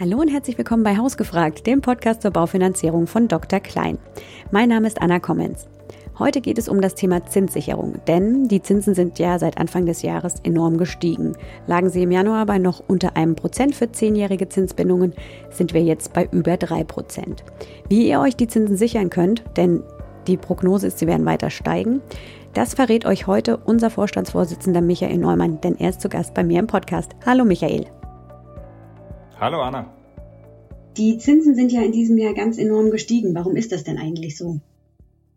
Hallo und herzlich willkommen bei Hausgefragt, dem Podcast zur Baufinanzierung von Dr. Klein. Mein Name ist Anna Kommens. Heute geht es um das Thema Zinssicherung, denn die Zinsen sind ja seit Anfang des Jahres enorm gestiegen. Lagen sie im Januar bei noch unter einem Prozent für zehnjährige Zinsbindungen, sind wir jetzt bei über drei Prozent. Wie ihr euch die Zinsen sichern könnt, denn die Prognose ist, sie werden weiter steigen, das verrät euch heute unser Vorstandsvorsitzender Michael Neumann, denn er ist zu Gast bei mir im Podcast. Hallo Michael. Hallo Anna. Die Zinsen sind ja in diesem Jahr ganz enorm gestiegen. Warum ist das denn eigentlich so?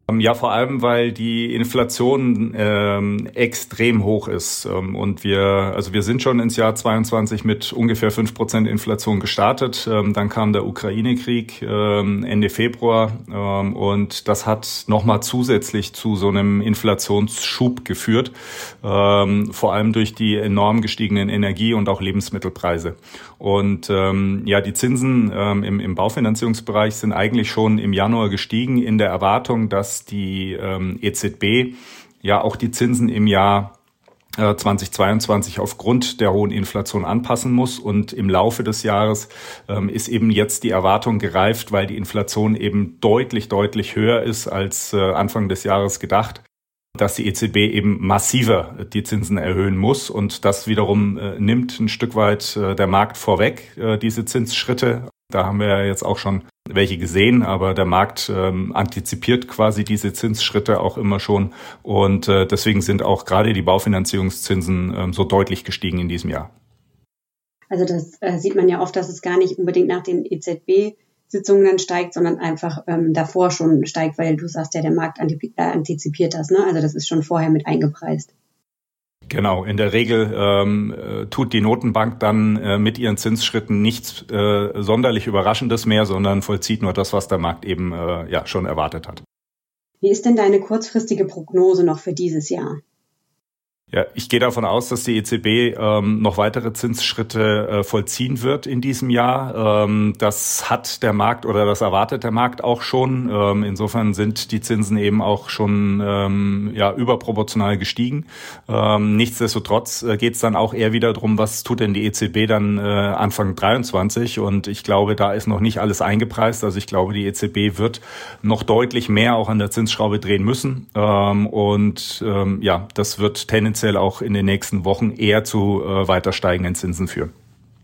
Ähm, ja, vor allem, weil die Inflation ähm, extrem hoch ist. Ähm, und wir, also wir sind schon ins Jahr 22 mit ungefähr fünf Prozent Inflation gestartet. Ähm, dann kam der Ukraine-Krieg ähm, Ende Februar ähm, und das hat nochmal zusätzlich zu so einem Inflationsschub geführt, ähm, vor allem durch die enorm gestiegenen Energie- und auch Lebensmittelpreise. Und ähm, ja, die Zinsen ähm, im, im Baufinanzierungsbereich sind eigentlich schon im Januar gestiegen in der Erwartung, dass die ähm, EZB ja auch die Zinsen im Jahr 2022 äh, aufgrund der hohen Inflation anpassen muss. Und im Laufe des Jahres ähm, ist eben jetzt die Erwartung gereift, weil die Inflation eben deutlich, deutlich höher ist als äh, Anfang des Jahres gedacht dass die EZB eben massiver die Zinsen erhöhen muss. Und das wiederum äh, nimmt ein Stück weit äh, der Markt vorweg, äh, diese Zinsschritte. Da haben wir ja jetzt auch schon welche gesehen, aber der Markt ähm, antizipiert quasi diese Zinsschritte auch immer schon und äh, deswegen sind auch gerade die Baufinanzierungszinsen ähm, so deutlich gestiegen in diesem Jahr. Also das äh, sieht man ja oft, dass es gar nicht unbedingt nach den EZB-Sitzungen dann steigt, sondern einfach ähm, davor schon steigt, weil du sagst ja, der Markt antizipiert das. Ne? Also das ist schon vorher mit eingepreist. Genau, in der Regel ähm, äh, tut die Notenbank dann äh, mit ihren Zinsschritten nichts äh, sonderlich Überraschendes mehr, sondern vollzieht nur das, was der Markt eben äh, ja schon erwartet hat. Wie ist denn deine kurzfristige Prognose noch für dieses Jahr? Ja, ich gehe davon aus, dass die EZB ähm, noch weitere Zinsschritte äh, vollziehen wird in diesem Jahr. Ähm, das hat der Markt oder das erwartet der Markt auch schon. Ähm, insofern sind die Zinsen eben auch schon ähm, ja, überproportional gestiegen. Ähm, nichtsdestotrotz äh, geht es dann auch eher wieder darum, was tut denn die EZB dann äh, Anfang 23? Und ich glaube, da ist noch nicht alles eingepreist. Also ich glaube, die EZB wird noch deutlich mehr auch an der Zinsschraube drehen müssen. Ähm, und ähm, ja, das wird tendenziell tendenziell auch in den nächsten Wochen eher zu äh, weiter steigenden Zinsen führen.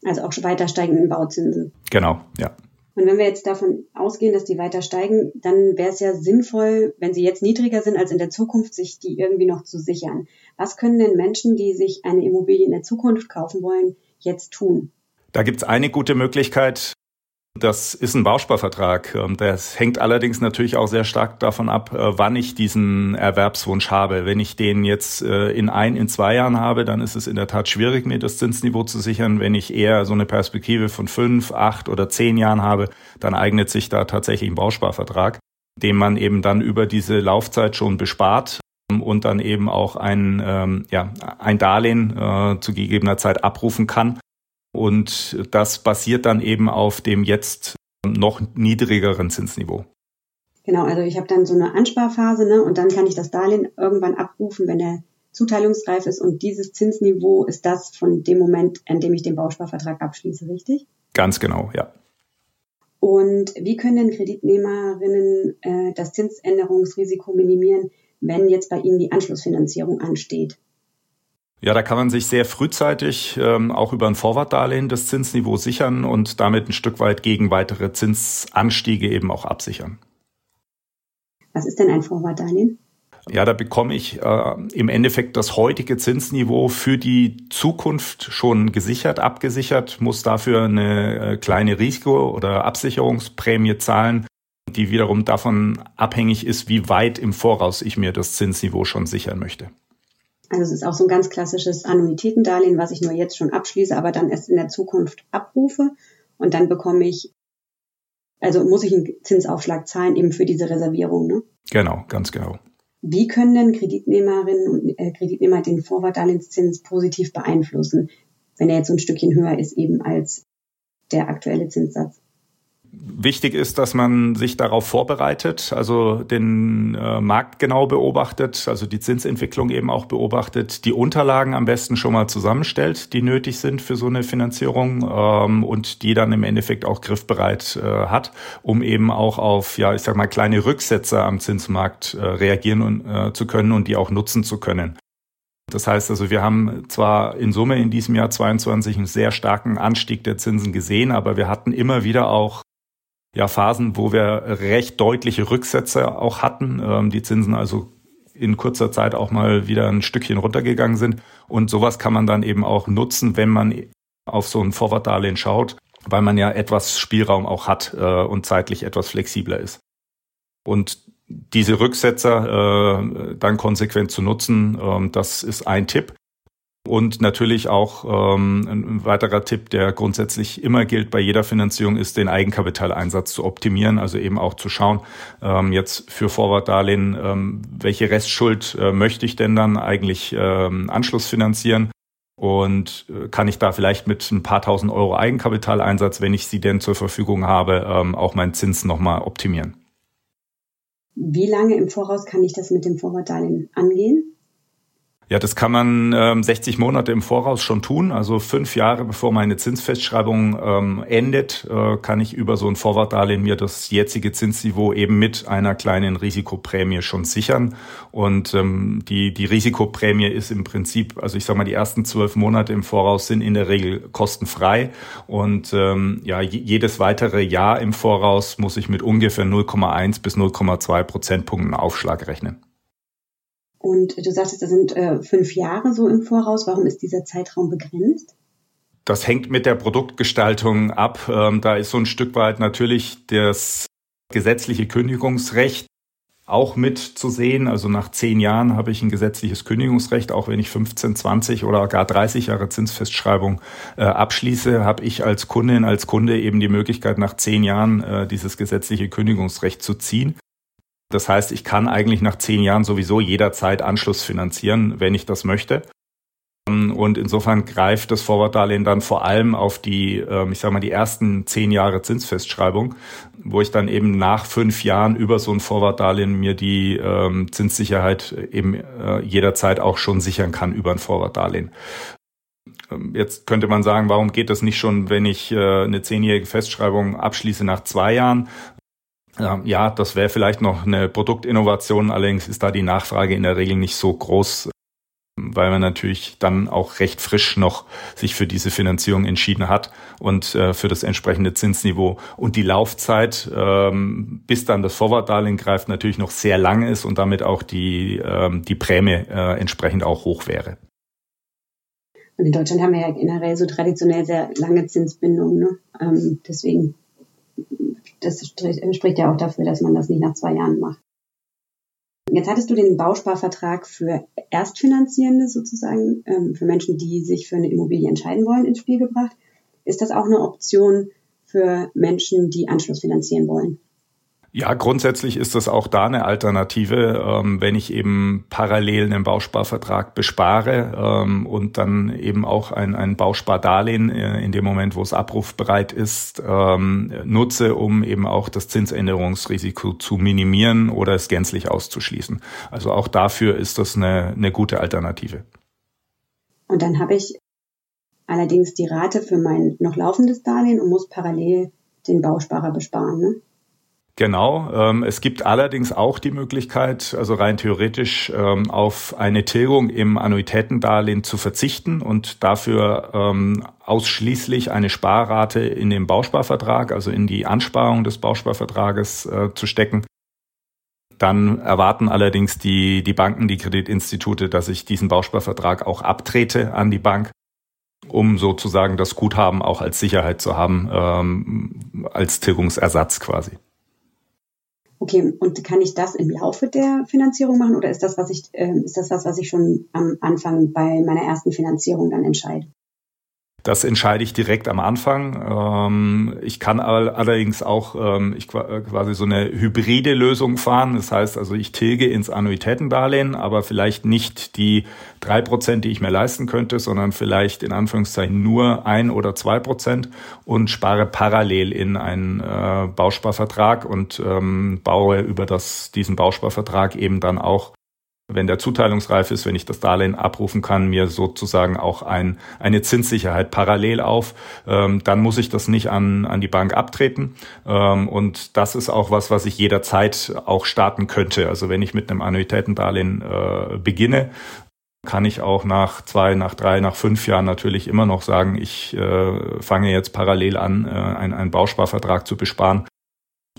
Also auch weiter steigenden Bauzinsen. Genau, ja. Und wenn wir jetzt davon ausgehen, dass die weiter steigen, dann wäre es ja sinnvoll, wenn sie jetzt niedriger sind als in der Zukunft, sich die irgendwie noch zu sichern. Was können denn Menschen, die sich eine Immobilie in der Zukunft kaufen wollen, jetzt tun? Da gibt es eine gute Möglichkeit, das ist ein Bausparvertrag. Ähm, das hängt allerdings natürlich auch sehr stark davon ab, äh, wann ich diesen Erwerbswunsch habe. Wenn ich den jetzt äh, in ein, in zwei Jahren habe, dann ist es in der Tat schwierig, mir das Zinsniveau zu sichern. Wenn ich eher so eine Perspektive von fünf, acht oder zehn Jahren habe, dann eignet sich da tatsächlich ein Bausparvertrag, den man eben dann über diese Laufzeit schon bespart ähm, und dann eben auch ein, ähm, ja, ein Darlehen äh, zu gegebener Zeit abrufen kann und das basiert dann eben auf dem jetzt noch niedrigeren Zinsniveau. Genau, also ich habe dann so eine Ansparphase ne, und dann kann ich das Darlehen irgendwann abrufen, wenn der zuteilungsreif ist und dieses Zinsniveau ist das von dem Moment, an dem ich den Bausparvertrag abschließe, richtig? Ganz genau, ja. Und wie können denn Kreditnehmerinnen äh, das Zinsänderungsrisiko minimieren, wenn jetzt bei ihnen die Anschlussfinanzierung ansteht? Ja, da kann man sich sehr frühzeitig ähm, auch über ein Vorwartdarlehen das Zinsniveau sichern und damit ein Stück weit gegen weitere Zinsanstiege eben auch absichern. Was ist denn ein Vorwartdarlehen? Ja, da bekomme ich äh, im Endeffekt das heutige Zinsniveau für die Zukunft schon gesichert, abgesichert, muss dafür eine äh, kleine Risiko- oder Absicherungsprämie zahlen, die wiederum davon abhängig ist, wie weit im Voraus ich mir das Zinsniveau schon sichern möchte. Also es ist auch so ein ganz klassisches Annuitätendarlehen, was ich nur jetzt schon abschließe, aber dann erst in der Zukunft abrufe und dann bekomme ich, also muss ich einen Zinsaufschlag zahlen eben für diese Reservierung. Ne? Genau, ganz genau. Wie können denn Kreditnehmerinnen und äh, Kreditnehmer den Vorwartdarlehenszins positiv beeinflussen, wenn er jetzt so ein Stückchen höher ist eben als der aktuelle Zinssatz? Wichtig ist, dass man sich darauf vorbereitet, also den äh, Markt genau beobachtet, also die Zinsentwicklung eben auch beobachtet, die Unterlagen am besten schon mal zusammenstellt, die nötig sind für so eine Finanzierung ähm, und die dann im Endeffekt auch griffbereit äh, hat, um eben auch auf, ja, ich sag mal, kleine Rücksetzer am Zinsmarkt äh, reagieren und, äh, zu können und die auch nutzen zu können. Das heißt also, wir haben zwar in Summe in diesem Jahr 22 einen sehr starken Anstieg der Zinsen gesehen, aber wir hatten immer wieder auch ja, Phasen, wo wir recht deutliche Rücksätze auch hatten, ähm, die Zinsen also in kurzer Zeit auch mal wieder ein Stückchen runtergegangen sind. Und sowas kann man dann eben auch nutzen, wenn man auf so ein Vorwartdarlehen schaut, weil man ja etwas Spielraum auch hat äh, und zeitlich etwas flexibler ist. Und diese Rücksetzer äh, dann konsequent zu nutzen, äh, das ist ein Tipp. Und natürlich auch ähm, ein weiterer Tipp, der grundsätzlich immer gilt bei jeder Finanzierung, ist den Eigenkapitaleinsatz zu optimieren, also eben auch zu schauen, ähm, jetzt für Vorwartdarlehen, ähm, welche Restschuld äh, möchte ich denn dann eigentlich ähm, Anschluss finanzieren? Und äh, kann ich da vielleicht mit ein paar tausend Euro Eigenkapitaleinsatz, wenn ich sie denn zur Verfügung habe, ähm, auch meinen Zins nochmal optimieren? Wie lange im Voraus kann ich das mit dem Vorwartdarlehen angehen? Ja, das kann man ähm, 60 Monate im Voraus schon tun. Also fünf Jahre bevor meine Zinsfestschreibung ähm, endet, äh, kann ich über so ein Vorwartdarlehen mir das jetzige Zinsniveau eben mit einer kleinen Risikoprämie schon sichern. Und ähm, die, die Risikoprämie ist im Prinzip, also ich sage mal, die ersten zwölf Monate im Voraus sind in der Regel kostenfrei. Und ähm, ja, jedes weitere Jahr im Voraus muss ich mit ungefähr 0,1 bis 0,2 Prozentpunkten Aufschlag rechnen. Und du sagtest, das sind äh, fünf Jahre so im Voraus. Warum ist dieser Zeitraum begrenzt? Das hängt mit der Produktgestaltung ab. Ähm, da ist so ein Stück weit natürlich das gesetzliche Kündigungsrecht auch mit zu sehen. Also nach zehn Jahren habe ich ein gesetzliches Kündigungsrecht, auch wenn ich 15, 20 oder gar 30 Jahre Zinsfestschreibung äh, abschließe, habe ich als Kundin, als Kunde eben die Möglichkeit, nach zehn Jahren äh, dieses gesetzliche Kündigungsrecht zu ziehen. Das heißt, ich kann eigentlich nach zehn Jahren sowieso jederzeit Anschluss finanzieren, wenn ich das möchte. Und insofern greift das Vorwartdarlehen dann vor allem auf die, ähm, ich sage mal, die ersten zehn Jahre Zinsfestschreibung, wo ich dann eben nach fünf Jahren über so ein Vorwartdarlehen mir die ähm, Zinssicherheit eben äh, jederzeit auch schon sichern kann über ein Vorwartdarlehen. Ähm, jetzt könnte man sagen, warum geht das nicht schon, wenn ich äh, eine zehnjährige Festschreibung abschließe nach zwei Jahren? Ja, das wäre vielleicht noch eine Produktinnovation, allerdings ist da die Nachfrage in der Regel nicht so groß, weil man natürlich dann auch recht frisch noch sich für diese Finanzierung entschieden hat und äh, für das entsprechende Zinsniveau. Und die Laufzeit, ähm, bis dann das Vorwartdarlehen greift, natürlich noch sehr lang ist und damit auch die, ähm, die Prämie äh, entsprechend auch hoch wäre. Und in Deutschland haben wir ja generell so traditionell sehr lange Zinsbindungen. Ne? Ähm, deswegen das spricht ja auch dafür, dass man das nicht nach zwei Jahren macht. Jetzt hattest du den Bausparvertrag für Erstfinanzierende sozusagen, ähm, für Menschen, die sich für eine Immobilie entscheiden wollen, ins Spiel gebracht. Ist das auch eine Option für Menschen, die Anschluss finanzieren wollen? Ja, grundsätzlich ist das auch da eine Alternative, ähm, wenn ich eben parallel einen Bausparvertrag bespare ähm, und dann eben auch ein, ein Bauspardarlehen äh, in dem Moment, wo es abrufbereit ist, ähm, nutze, um eben auch das Zinsänderungsrisiko zu minimieren oder es gänzlich auszuschließen. Also auch dafür ist das eine, eine gute Alternative. Und dann habe ich allerdings die Rate für mein noch laufendes Darlehen und muss parallel den Bausparer besparen. Ne? Genau. Ähm, es gibt allerdings auch die Möglichkeit, also rein theoretisch ähm, auf eine Tilgung im Annuitätendarlehen zu verzichten und dafür ähm, ausschließlich eine Sparrate in den Bausparvertrag, also in die Ansparung des Bausparvertrages äh, zu stecken. Dann erwarten allerdings die, die Banken, die Kreditinstitute, dass ich diesen Bausparvertrag auch abtrete an die Bank um sozusagen das Guthaben auch als Sicherheit zu haben, ähm, als Tilgungsersatz quasi. Okay, und kann ich das im Laufe der Finanzierung machen oder ist das, was ich, äh, ist das was, was ich schon am Anfang bei meiner ersten Finanzierung dann entscheide? Das entscheide ich direkt am Anfang. Ähm, ich kann allerdings auch ähm, ich quasi so eine hybride Lösung fahren. Das heißt also, ich tilge ins Annuitätendarlehen, aber vielleicht nicht die drei Prozent, die ich mir leisten könnte, sondern vielleicht in Anführungszeichen nur ein oder zwei Prozent und spare parallel in einen äh, Bausparvertrag und ähm, baue über das, diesen Bausparvertrag eben dann auch wenn der zuteilungsreif ist, wenn ich das Darlehen abrufen kann, mir sozusagen auch ein, eine Zinssicherheit parallel auf, ähm, dann muss ich das nicht an, an die Bank abtreten. Ähm, und das ist auch was, was ich jederzeit auch starten könnte. Also wenn ich mit einem Annuitätendarlehen äh, beginne, kann ich auch nach zwei, nach drei, nach fünf Jahren natürlich immer noch sagen, ich äh, fange jetzt parallel an, äh, einen, einen Bausparvertrag zu besparen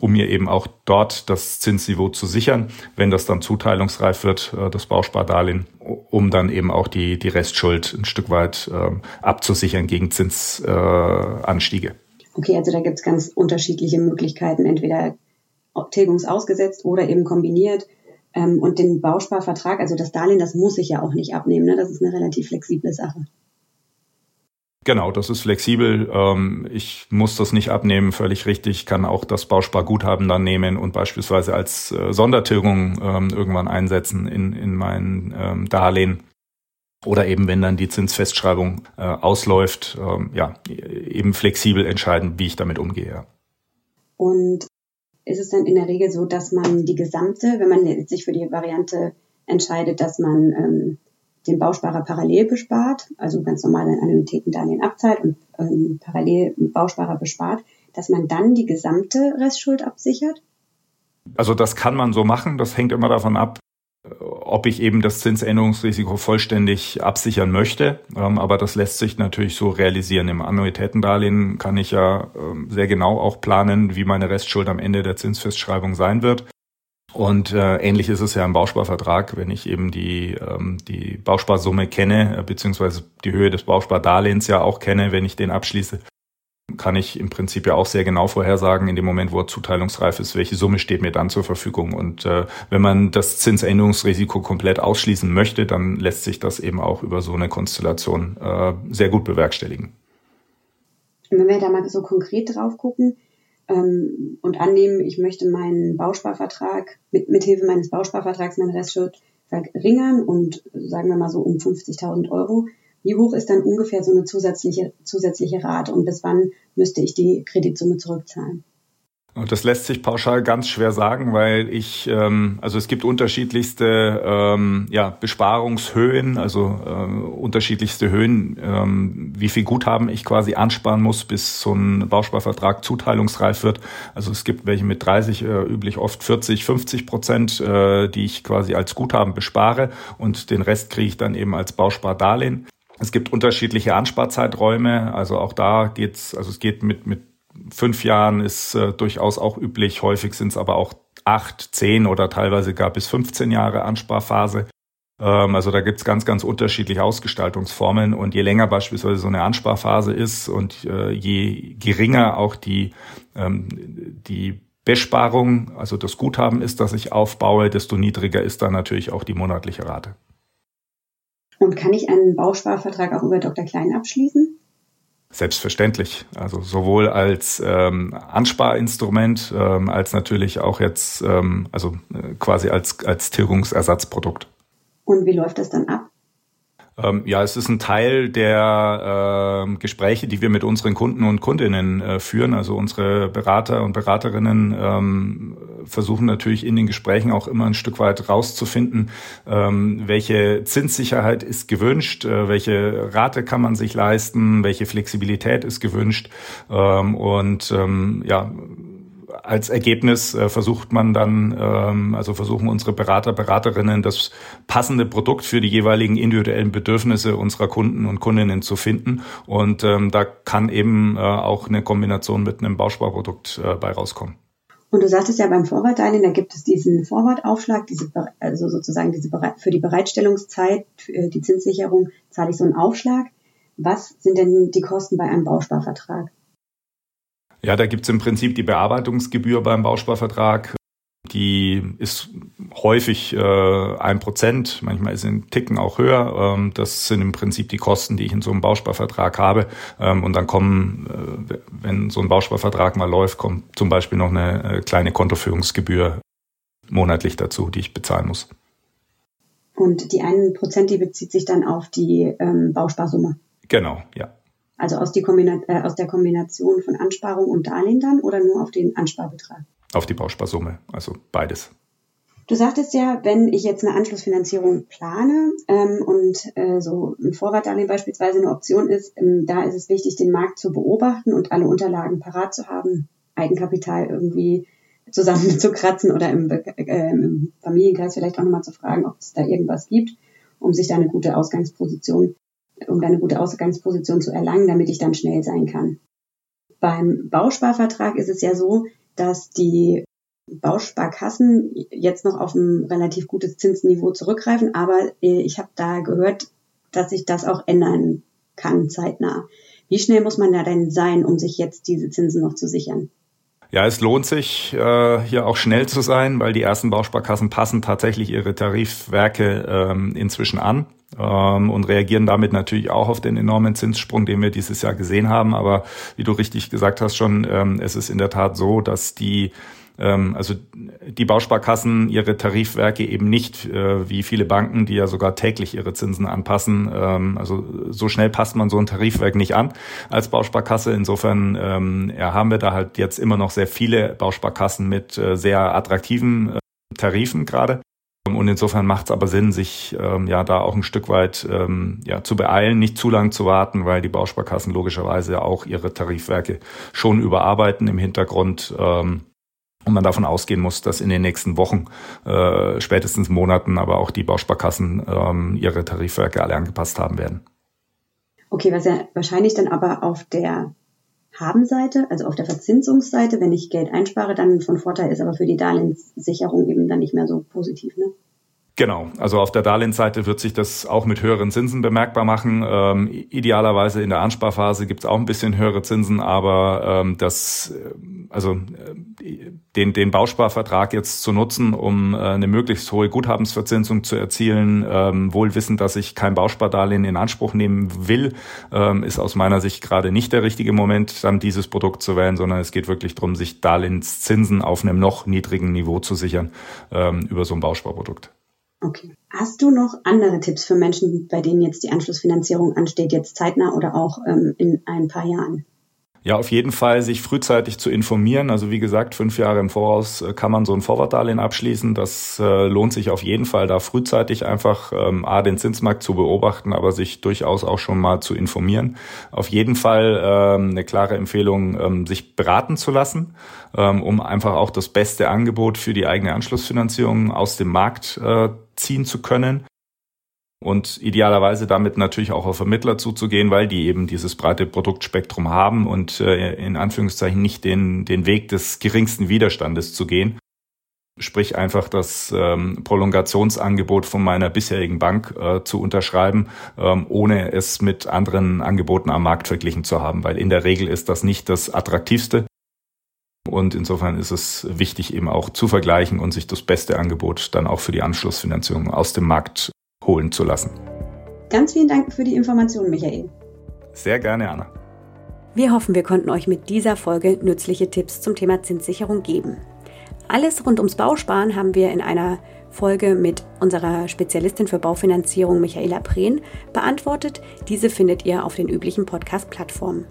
um mir eben auch dort das Zinsniveau zu sichern, wenn das dann zuteilungsreif wird, äh, das Bauspardarlehen, um dann eben auch die, die Restschuld ein Stück weit ähm, abzusichern gegen Zinsanstiege. Äh, okay, also da gibt es ganz unterschiedliche Möglichkeiten, entweder tilgungsausgesetzt oder eben kombiniert. Ähm, und den Bausparvertrag, also das Darlehen, das muss ich ja auch nicht abnehmen. Ne? Das ist eine relativ flexible Sache. Genau, das ist flexibel. Ähm, ich muss das nicht abnehmen, völlig richtig. Kann auch das Bausparguthaben dann nehmen und beispielsweise als äh, Sondertilgung ähm, irgendwann einsetzen in, in mein ähm, Darlehen. Oder eben, wenn dann die Zinsfestschreibung äh, ausläuft, ja, eben flexibel entscheiden, wie ich damit umgehe. Und ist es dann in der Regel so, dass man die gesamte, wenn man sich für die Variante entscheidet, dass man den Bausparer parallel bespart, also ganz normal in Annuitäten Darlehen abzahlt und ähm, parallel Bausparer bespart, dass man dann die gesamte Restschuld absichert? Also das kann man so machen, das hängt immer davon ab, ob ich eben das Zinsänderungsrisiko vollständig absichern möchte. Ähm, aber das lässt sich natürlich so realisieren. Im Annuitätendarlehen kann ich ja ähm, sehr genau auch planen, wie meine Restschuld am Ende der Zinsfestschreibung sein wird. Und äh, ähnlich ist es ja im Bausparvertrag, wenn ich eben die, ähm, die Bausparsumme kenne, äh, beziehungsweise die Höhe des Bauspardarlehens ja auch kenne, wenn ich den abschließe, kann ich im Prinzip ja auch sehr genau vorhersagen, in dem Moment, wo er zuteilungsreif ist, welche Summe steht mir dann zur Verfügung. Und äh, wenn man das Zinsänderungsrisiko komplett ausschließen möchte, dann lässt sich das eben auch über so eine Konstellation äh, sehr gut bewerkstelligen. Wenn wir da mal so konkret drauf gucken, ähm, und annehmen, ich möchte meinen Bausparvertrag mit mithilfe meines Bausparvertrags meine Restschuld verringern und sagen wir mal so um 50.000 Euro. Wie hoch ist dann ungefähr so eine zusätzliche, zusätzliche Rate und bis wann müsste ich die Kreditsumme zurückzahlen? Das lässt sich pauschal ganz schwer sagen, weil ich, ähm, also es gibt unterschiedlichste ähm, ja, Besparungshöhen, also äh, unterschiedlichste Höhen, ähm, wie viel Guthaben ich quasi ansparen muss, bis so ein Bausparvertrag zuteilungsreif wird. Also es gibt welche mit 30, äh, üblich oft 40, 50 Prozent, äh, die ich quasi als Guthaben bespare und den Rest kriege ich dann eben als Bauspardarlehen. Es gibt unterschiedliche Ansparzeiträume, also auch da geht's, also es geht mit, mit fünf Jahren ist äh, durchaus auch üblich. Häufig sind es aber auch acht, zehn oder teilweise gar bis 15 Jahre Ansparphase. Ähm, also da gibt's ganz, ganz unterschiedliche Ausgestaltungsformen. Und je länger beispielsweise so eine Ansparphase ist und äh, je geringer auch die, ähm, die Besparung, also das Guthaben ist, das ich aufbaue, desto niedriger ist dann natürlich auch die monatliche Rate. Und kann ich einen Bausparvertrag auch über Dr. Klein abschließen? Selbstverständlich. Also sowohl als ähm, Ansparinstrument ähm, als natürlich auch jetzt, ähm, also äh, quasi als, als Tilgungsersatzprodukt. Und wie läuft das dann ab? Ähm, ja, es ist ein Teil der äh, Gespräche, die wir mit unseren Kunden und Kundinnen äh, führen. Also unsere Berater und Beraterinnen ähm, versuchen natürlich in den Gesprächen auch immer ein Stück weit rauszufinden, ähm, welche Zinssicherheit ist gewünscht, äh, welche Rate kann man sich leisten, welche Flexibilität ist gewünscht ähm, und ähm, ja als Ergebnis äh, versucht man dann, ähm, also versuchen unsere Berater, Beraterinnen das passende Produkt für die jeweiligen individuellen Bedürfnisse unserer Kunden und Kundinnen zu finden. Und ähm, da kann eben äh, auch eine Kombination mit einem Bausparprodukt äh, bei rauskommen. Und du sagtest ja beim Vorwartdarlehen, da gibt es diesen Vorwartaufschlag, diese, also sozusagen diese für die Bereitstellungszeit, für die Zinssicherung zahle ich so einen Aufschlag. Was sind denn die Kosten bei einem Bausparvertrag? Ja, da gibt's im Prinzip die Bearbeitungsgebühr beim Bausparvertrag. Die ist häufig äh, ein Prozent, manchmal ist ein Ticken auch höher. Ähm, das sind im Prinzip die Kosten, die ich in so einem Bausparvertrag habe. Ähm, und dann kommen, äh, wenn so ein Bausparvertrag mal läuft, kommt zum Beispiel noch eine äh, kleine Kontoführungsgebühr monatlich dazu, die ich bezahlen muss. Und die einen Prozent, die bezieht sich dann auf die ähm, Bausparsumme. Genau, ja. Also aus, äh, aus der Kombination von Ansparung und Darlehen dann oder nur auf den Ansparbetrag? Auf die Bausparsumme, also beides. Du sagtest ja, wenn ich jetzt eine Anschlussfinanzierung plane ähm, und äh, so ein Vorwartdarlehen beispielsweise eine Option ist, ähm, da ist es wichtig, den Markt zu beobachten und alle Unterlagen parat zu haben, Eigenkapital irgendwie zusammenzukratzen oder im, äh, im Familienkreis vielleicht auch nochmal zu fragen, ob es da irgendwas gibt, um sich da eine gute Ausgangsposition um eine gute Ausgangsposition zu erlangen, damit ich dann schnell sein kann. Beim Bausparvertrag ist es ja so, dass die Bausparkassen jetzt noch auf ein relativ gutes Zinsniveau zurückgreifen, aber äh, ich habe da gehört, dass sich das auch ändern kann zeitnah. Wie schnell muss man da denn sein, um sich jetzt diese Zinsen noch zu sichern? Ja, es lohnt sich, äh, hier auch schnell zu sein, weil die ersten Bausparkassen passen tatsächlich ihre Tarifwerke ähm, inzwischen an ähm, und reagieren damit natürlich auch auf den enormen Zinssprung, den wir dieses Jahr gesehen haben. Aber wie du richtig gesagt hast schon, ähm, es ist in der Tat so, dass die ähm, also die Bausparkassen ihre Tarifwerke eben nicht äh, wie viele Banken, die ja sogar täglich ihre Zinsen anpassen. Ähm, also so schnell passt man so ein Tarifwerk nicht an als Bausparkasse. Insofern ähm, ja, haben wir da halt jetzt immer noch sehr viele Bausparkassen mit äh, sehr attraktiven äh, Tarifen gerade. Und insofern macht es aber Sinn, sich ähm, ja da auch ein Stück weit ähm, ja, zu beeilen, nicht zu lang zu warten, weil die Bausparkassen logischerweise auch ihre Tarifwerke schon überarbeiten im Hintergrund. Ähm, und man davon ausgehen muss, dass in den nächsten Wochen, äh, spätestens Monaten, aber auch die Bausparkassen ähm, ihre Tarifwerke alle angepasst haben werden. Okay, was ja wahrscheinlich dann aber auf der Habenseite, also auf der Verzinsungsseite, wenn ich Geld einspare, dann von Vorteil ist, aber für die Darlehenssicherung eben dann nicht mehr so positiv, ne? Genau, also auf der Darlehensseite wird sich das auch mit höheren Zinsen bemerkbar machen. Ähm, idealerweise in der Ansparphase gibt es auch ein bisschen höhere Zinsen, aber ähm, das, äh, also äh, den, den Bausparvertrag jetzt zu nutzen, um äh, eine möglichst hohe Guthabensverzinsung zu erzielen, ähm, wohl wissend, dass ich kein Bauspardarlehen in Anspruch nehmen will, ähm, ist aus meiner Sicht gerade nicht der richtige Moment, dann dieses Produkt zu wählen, sondern es geht wirklich darum, sich Darlehenszinsen auf einem noch niedrigen Niveau zu sichern ähm, über so ein Bausparprodukt. Okay. Hast du noch andere Tipps für Menschen, bei denen jetzt die Anschlussfinanzierung ansteht, jetzt zeitnah oder auch ähm, in ein paar Jahren? Ja, auf jeden Fall sich frühzeitig zu informieren. Also wie gesagt, fünf Jahre im Voraus äh, kann man so ein Vorwartdarlehen abschließen. Das äh, lohnt sich auf jeden Fall, da frühzeitig einfach ähm, A, den Zinsmarkt zu beobachten, aber sich durchaus auch schon mal zu informieren. Auf jeden Fall ähm, eine klare Empfehlung, ähm, sich beraten zu lassen, ähm, um einfach auch das beste Angebot für die eigene Anschlussfinanzierung aus dem Markt äh, ziehen zu können und idealerweise damit natürlich auch auf Vermittler zuzugehen, weil die eben dieses breite Produktspektrum haben und äh, in Anführungszeichen nicht den, den Weg des geringsten Widerstandes zu gehen. Sprich einfach das ähm, Prolongationsangebot von meiner bisherigen Bank äh, zu unterschreiben, ähm, ohne es mit anderen Angeboten am Markt verglichen zu haben, weil in der Regel ist das nicht das attraktivste. Und insofern ist es wichtig, eben auch zu vergleichen und sich das beste Angebot dann auch für die Anschlussfinanzierung aus dem Markt holen zu lassen. Ganz vielen Dank für die Informationen, Michael. Sehr gerne, Anna. Wir hoffen, wir konnten euch mit dieser Folge nützliche Tipps zum Thema Zinssicherung geben. Alles rund ums Bausparen haben wir in einer Folge mit unserer Spezialistin für Baufinanzierung Michaela Prehn beantwortet. Diese findet ihr auf den üblichen Podcast-Plattformen.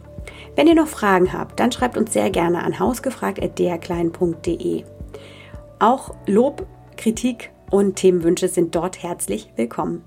Wenn ihr noch Fragen habt, dann schreibt uns sehr gerne an hausgefragt.drklein.de. Auch Lob, Kritik und Themenwünsche sind dort herzlich willkommen.